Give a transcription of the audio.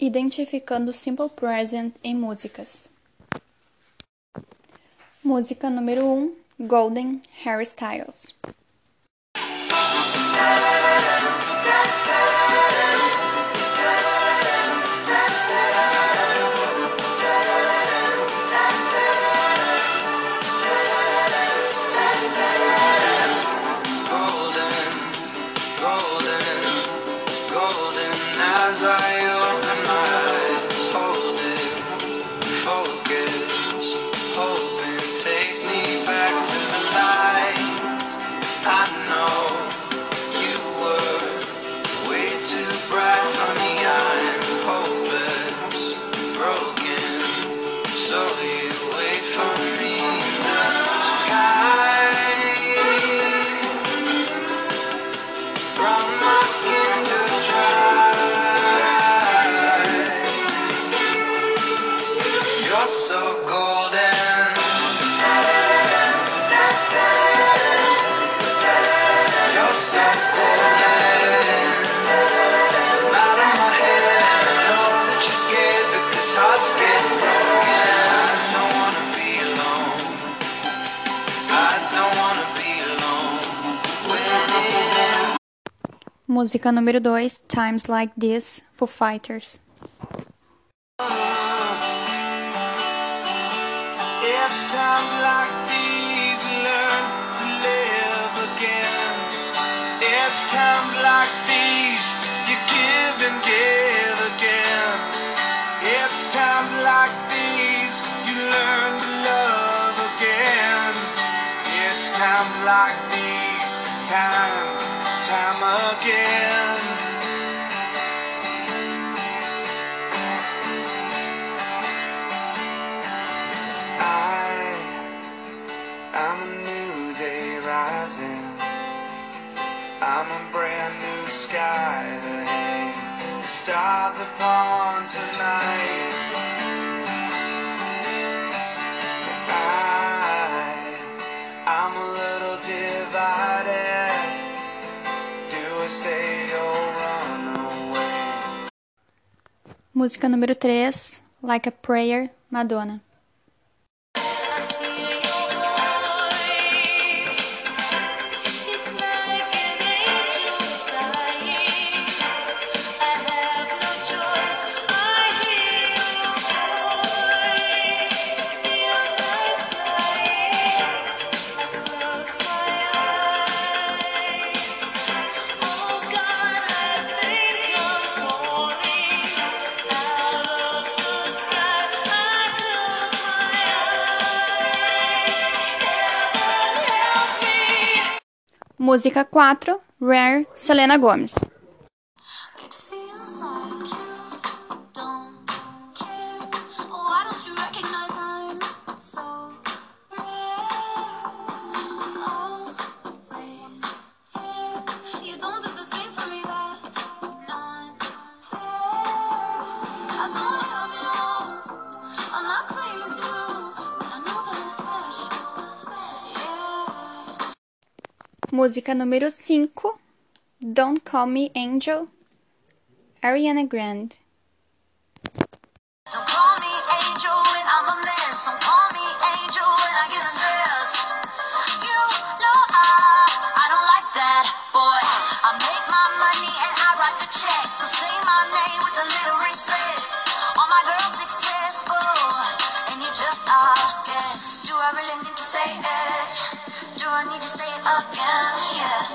Identificando o Simple Present em músicas. Música número 1: um, Golden Harry Música número 2, Times Like This, Foo Fighters. Like these times give again. Times like these time, time again. I'm a brand new sky the stars upon tonight. Música número 3, Like a Prayer, Madonna. Música 4, Rare, Selena Gomez. Música número 5, Don't Call Me Angel, Ariana Grande. Say it? Again? Yeah.